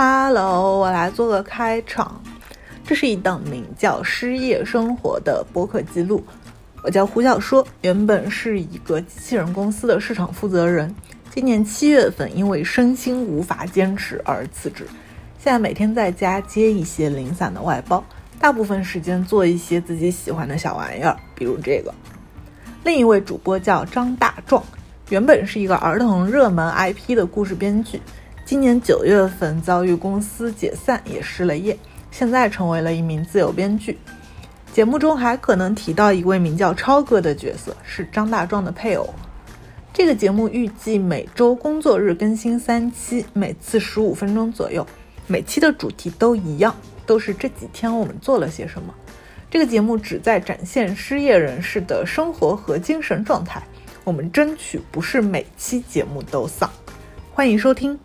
Hello，我来做个开场。这是一档名叫《失业生活》的播客记录。我叫胡小说，原本是一个机器人公司的市场负责人。今年七月份，因为身心无法坚持而辞职。现在每天在家接一些零散的外包，大部分时间做一些自己喜欢的小玩意儿，比如这个。另一位主播叫张大壮，原本是一个儿童热门 IP 的故事编剧。今年九月份遭遇公司解散，也失了业，现在成为了一名自由编剧。节目中还可能提到一位名叫超哥的角色，是张大壮的配偶。这个节目预计每周工作日更新三期，每次十五分钟左右，每期的主题都一样，都是这几天我们做了些什么。这个节目旨在展现失业人士的生活和精神状态，我们争取不是每期节目都丧。欢迎收听。